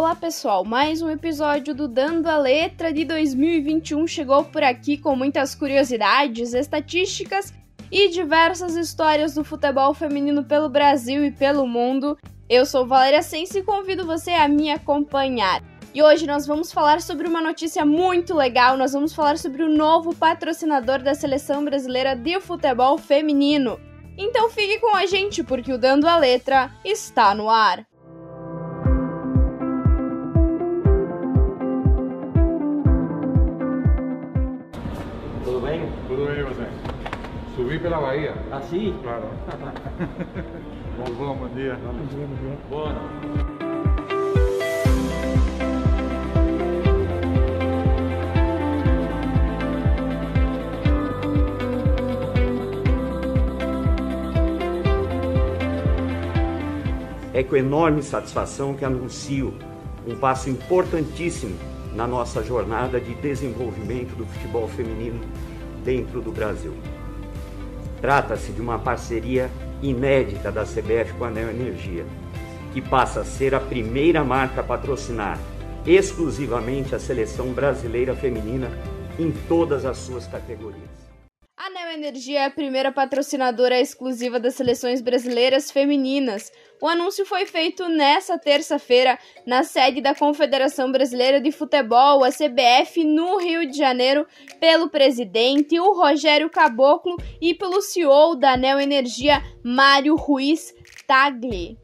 Olá pessoal, mais um episódio do Dando a Letra de 2021 chegou por aqui com muitas curiosidades, estatísticas e diversas histórias do futebol feminino pelo Brasil e pelo mundo. Eu sou Valéria Sense e convido você a me acompanhar. E hoje nós vamos falar sobre uma notícia muito legal. Nós vamos falar sobre o novo patrocinador da seleção brasileira de futebol feminino. Então fique com a gente porque o Dando a Letra está no ar. Subi pela Bahia. Ah, sim? Claro. bom, bom, bom dia. Boa. É com enorme satisfação que anuncio um passo importantíssimo na nossa jornada de desenvolvimento do futebol feminino dentro do Brasil. Trata-se de uma parceria inédita da CBF com a Neo Energia, que passa a ser a primeira marca a patrocinar exclusivamente a seleção brasileira feminina em todas as suas categorias. A Neo Energia é a primeira patrocinadora exclusiva das seleções brasileiras femininas. O anúncio foi feito nesta terça-feira na sede da Confederação Brasileira de Futebol, a CBF, no Rio de Janeiro, pelo presidente, o Rogério Caboclo, e pelo CEO da Neo Energia, Mário Ruiz Tagli.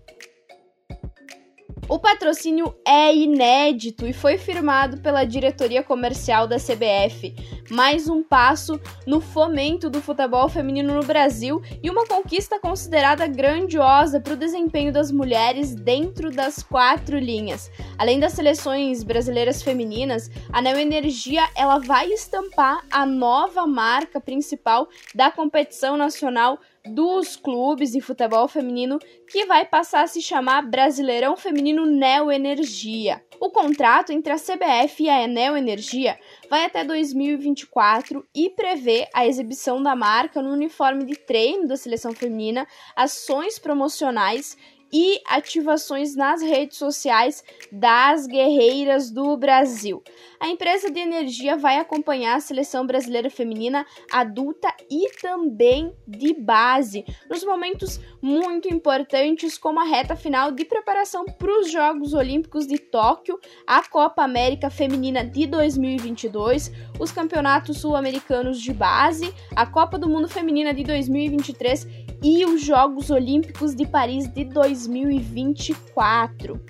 O patrocínio é inédito e foi firmado pela diretoria comercial da CBF. Mais um passo no fomento do futebol feminino no Brasil e uma conquista considerada grandiosa para o desempenho das mulheres dentro das quatro linhas. Além das seleções brasileiras femininas, a Neo Energia ela vai estampar a nova marca principal da competição nacional dos clubes de futebol feminino que vai passar a se chamar Brasileirão Feminino Neo Energia. O contrato entre a CBF e a Neo Energia vai até 2024 e prevê a exibição da marca no uniforme de treino da seleção feminina, ações promocionais e ativações nas redes sociais das guerreiras do Brasil. A empresa de energia vai acompanhar a seleção brasileira feminina adulta e também de base nos momentos muito importantes, como a reta final de preparação para os Jogos Olímpicos de Tóquio, a Copa América Feminina de 2022, os Campeonatos Sul-Americanos de Base, a Copa do Mundo Feminina de 2023 e os Jogos Olímpicos de Paris de 2024.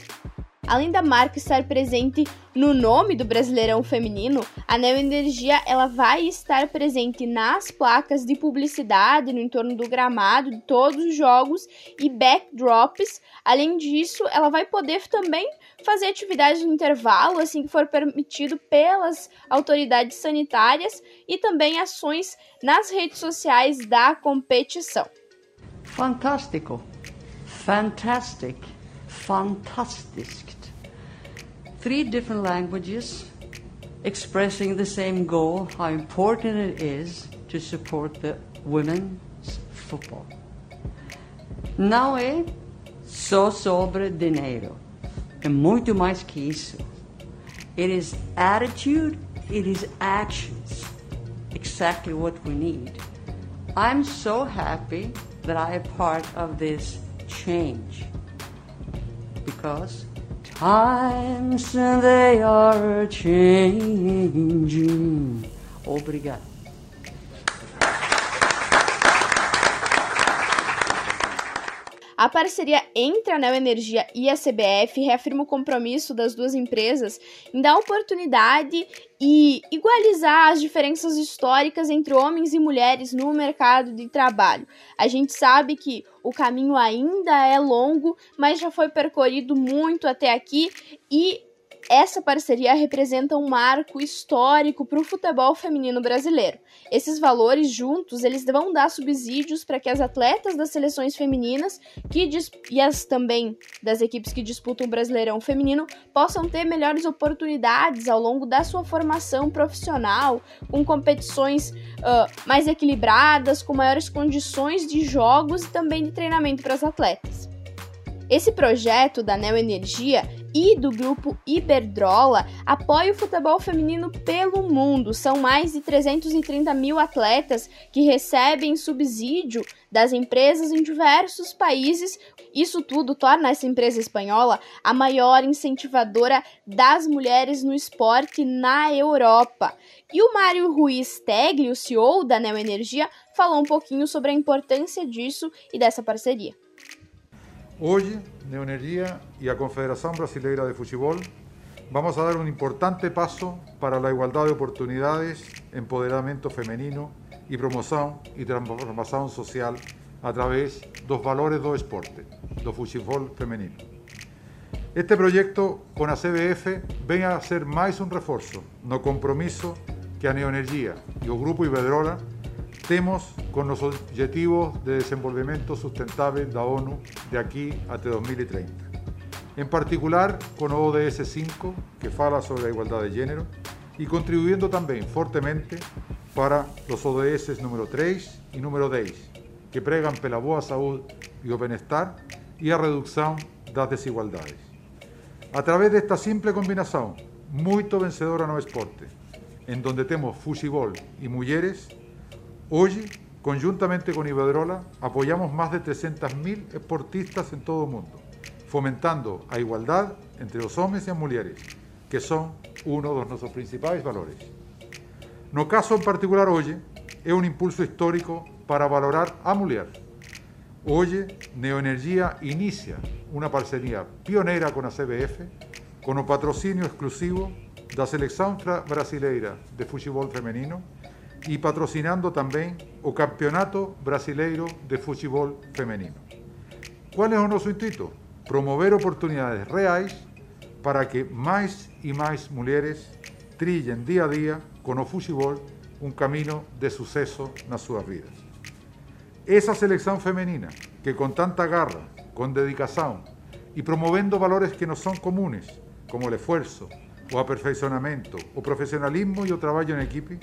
Além da marca estar presente no nome do Brasileirão Feminino, a Neo Energia ela vai estar presente nas placas de publicidade no entorno do gramado de todos os jogos e backdrops. Além disso, ela vai poder também fazer atividades no intervalo, assim que for permitido pelas autoridades sanitárias, e também ações nas redes sociais da competição. Fantástico, fantastic, fantastic. Three different languages expressing the same goal how important it is to support the women's football. Não é só sobre dinheiro, é muito mais que isso. It is attitude, it is actions. Exactly what we need. I'm so happy that I am part of this change because times they are changing. Obrigado. A parceria entre a Neo Energia e a CBF reafirma o compromisso das duas empresas em dar oportunidade e igualizar as diferenças históricas entre homens e mulheres no mercado de trabalho. A gente sabe que o caminho ainda é longo, mas já foi percorrido muito até aqui e essa parceria representa um marco histórico para o futebol feminino brasileiro. Esses valores juntos, eles vão dar subsídios para que as atletas das seleções femininas que e as também das equipes que disputam o Brasileirão feminino possam ter melhores oportunidades ao longo da sua formação profissional, com competições uh, mais equilibradas, com maiores condições de jogos e também de treinamento para as atletas. Esse projeto da Neo Energia e do grupo Iberdrola apoia o futebol feminino pelo mundo. São mais de 330 mil atletas que recebem subsídio das empresas em diversos países. Isso tudo torna essa empresa espanhola a maior incentivadora das mulheres no esporte na Europa. E o Mário Ruiz Tegli, o CEO da Neoenergia, falou um pouquinho sobre a importância disso e dessa parceria. Hoje, Neoenergia y a Confederación Brasileira de Fútbol vamos a dar un importante paso para la igualdad de oportunidades, empoderamiento femenino y promoción y transformación social a través dos valores do esporte, do futebol femenino. Este proyecto con a CBF ven a ser máis un reforzo no compromiso que a Neoenergia e o Grupo Iberdrola temos con os objetivos de desenvolvimento sustentável da ONU de aquí até 2030. En particular con ODS 5, que fala sobre a igualdade de género, e contribuyendo tamén fortemente para os ODS número 3 e número 10, que pregan pela boa saúde e o benestar e a reducción das desigualdades. A través desta simple combinación, moito vencedora no esporte, en donde temos fútbol e mulleres, Hoy, conjuntamente con Iberdrola, apoyamos más de 300.000 esportistas en todo el mundo, fomentando a igualdad entre los hombres y las mujeres, que son uno de nuestros principales valores. No caso en particular hoy, es un impulso histórico para valorar a mujer. Hoy, Neoenergía inicia una parcería pionera con la CBF, con el patrocinio exclusivo de la selección brasileira de fútbol femenino e patrocinando também o Campeonato Brasileiro de Futebol Feminino. Qual é o nosso intuito? Promover oportunidades reais para que mais e mais mulheres trilhem dia a dia com o futebol um caminho de sucesso nas suas vidas. Essa seleção feminina, que com tanta garra, com dedicação e promovendo valores que nos são comunes, como o esforço, o aperfeiçoamento, o profissionalismo e o trabalho em equipe,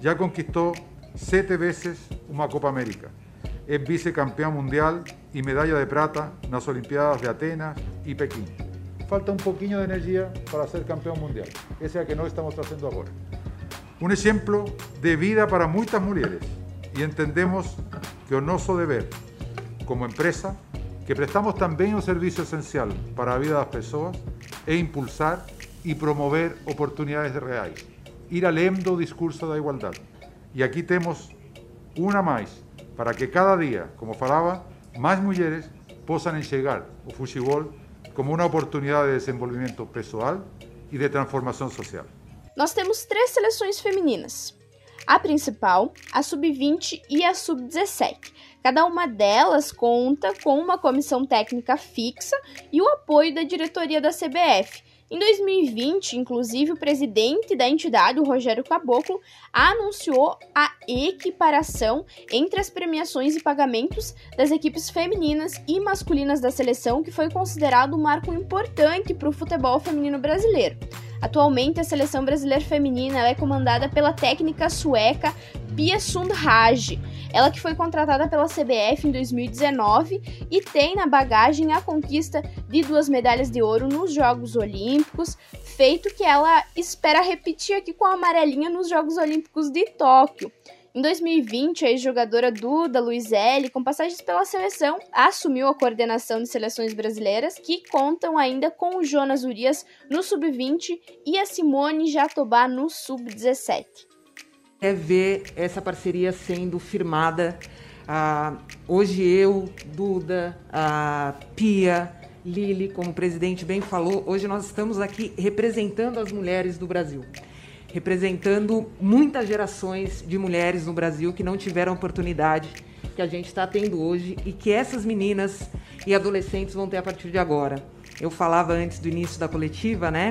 ya conquistó siete veces una Copa América. Es vicecampeón mundial y medalla de plata en las Olimpiadas de Atenas y Pekín. Falta un poquito de energía para ser campeón mundial. Ese es el que no estamos haciendo ahora. Un ejemplo de vida para muchas mujeres y entendemos que es nuestro deber como empresa que prestamos también un servicio esencial para la vida de las personas e impulsar y promover oportunidades reales ir além do discurso da igualdade. E aqui temos uma mais, para que cada dia, como falava, mais mulheres possam enxergar o futebol como uma oportunidade de desenvolvimento pessoal e de transformação social. Nós temos três seleções femininas. A principal, a sub-20 e a sub-17. Cada uma delas conta com uma comissão técnica fixa e o apoio da diretoria da CBF, em 2020, inclusive, o presidente da entidade, o Rogério Caboclo, anunciou a equiparação entre as premiações e pagamentos das equipes femininas e masculinas da seleção, que foi considerado um marco importante para o futebol feminino brasileiro. Atualmente, a seleção brasileira feminina é comandada pela técnica sueca Pia Sundhage, ela que foi contratada pela CBF em 2019 e tem na bagagem a conquista de duas medalhas de ouro nos Jogos Olímpicos, feito que ela espera repetir aqui com a amarelinha nos Jogos Olímpicos de Tóquio. Em 2020, a ex-jogadora Duda Luizelli, com passagens pela seleção, assumiu a coordenação de seleções brasileiras, que contam ainda com o Jonas Urias no sub-20 e a Simone Jatobá no sub-17. É ver essa parceria sendo firmada. Ah, hoje eu, Duda, Pia, Lili, como o presidente bem falou, hoje nós estamos aqui representando as mulheres do Brasil representando muitas gerações de mulheres no Brasil que não tiveram oportunidade que a gente está tendo hoje e que essas meninas e adolescentes vão ter a partir de agora. Eu falava antes do início da coletiva, né,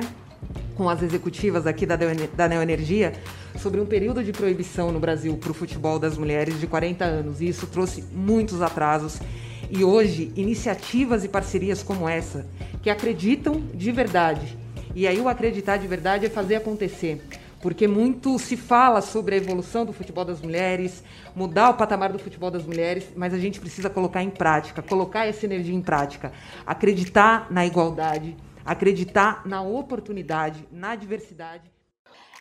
com as executivas aqui da, da Neoenergia, sobre um período de proibição no Brasil para o futebol das mulheres de 40 anos, e isso trouxe muitos atrasos. E hoje, iniciativas e parcerias como essa, que acreditam de verdade. E aí, o acreditar de verdade é fazer acontecer porque muito se fala sobre a evolução do futebol das mulheres, mudar o patamar do futebol das mulheres, mas a gente precisa colocar em prática, colocar essa energia em prática, acreditar na igualdade, acreditar na oportunidade, na diversidade.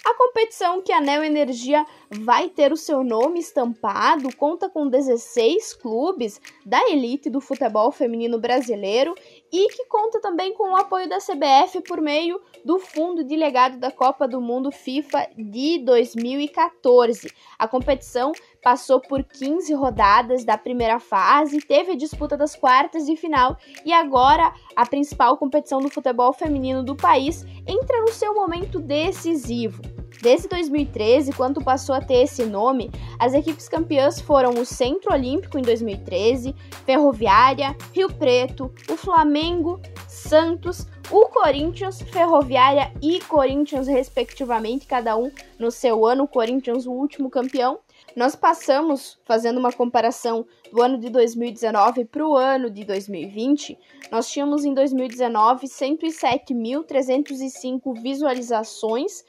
A competição que a Neo Energia vai ter o seu nome estampado conta com 16 clubes da elite do futebol feminino brasileiro e que conta também com o apoio da CBF por meio do Fundo de Legado da Copa do Mundo FIFA de 2014. A competição passou por 15 rodadas da primeira fase, teve a disputa das quartas de final e agora a principal competição do futebol feminino do país entra no seu momento decisivo. Desde 2013, quando passou a ter esse nome, as equipes campeãs foram o Centro Olímpico em 2013, Ferroviária, Rio Preto, o Flamengo, Santos, o Corinthians, Ferroviária e Corinthians, respectivamente, cada um no seu ano, o Corinthians o último campeão. Nós passamos, fazendo uma comparação do ano de 2019 para o ano de 2020, nós tínhamos em 2019 107.305 visualizações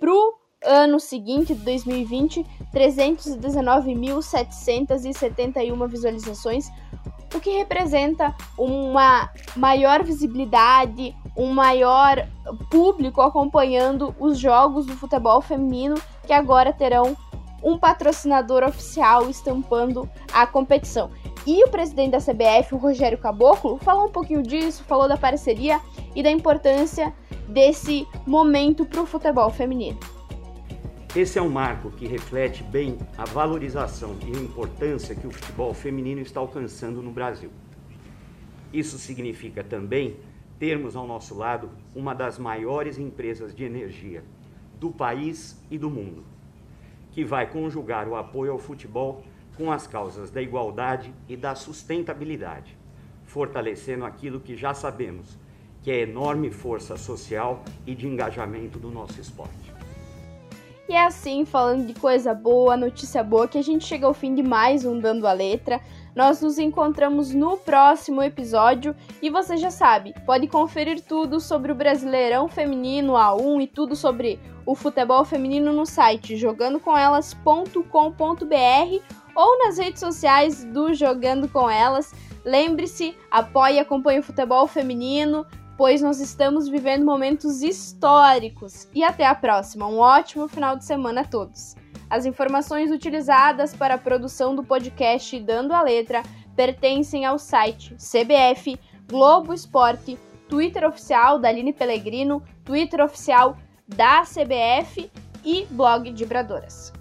para o ano seguinte, 2020, 319.771 visualizações, o que representa uma maior visibilidade, um maior público acompanhando os jogos do futebol feminino que agora terão um patrocinador oficial estampando a competição. E o presidente da CBF, o Rogério Caboclo, falou um pouquinho disso, falou da parceria e da importância desse momento para o futebol feminino. Esse é um marco que reflete bem a valorização e a importância que o futebol feminino está alcançando no Brasil. Isso significa também termos ao nosso lado uma das maiores empresas de energia do país e do mundo, que vai conjugar o apoio ao futebol com as causas da igualdade e da sustentabilidade, fortalecendo aquilo que já sabemos que é enorme força social e de engajamento do nosso esporte. E é assim, falando de coisa boa, notícia boa, que a gente chega ao fim de mais um Dando a Letra. Nós nos encontramos no próximo episódio e você já sabe, pode conferir tudo sobre o Brasileirão Feminino A1 e tudo sobre o futebol feminino no site jogandocomelas.com.br ou nas redes sociais do Jogando com Elas. Lembre-se, apoie e acompanhe o futebol feminino, pois nós estamos vivendo momentos históricos. E até a próxima. Um ótimo final de semana a todos. As informações utilizadas para a produção do podcast Dando a Letra pertencem ao site CBF, Globo Esporte, Twitter oficial da Aline Pellegrino, Twitter oficial da CBF e blog de Bradoras.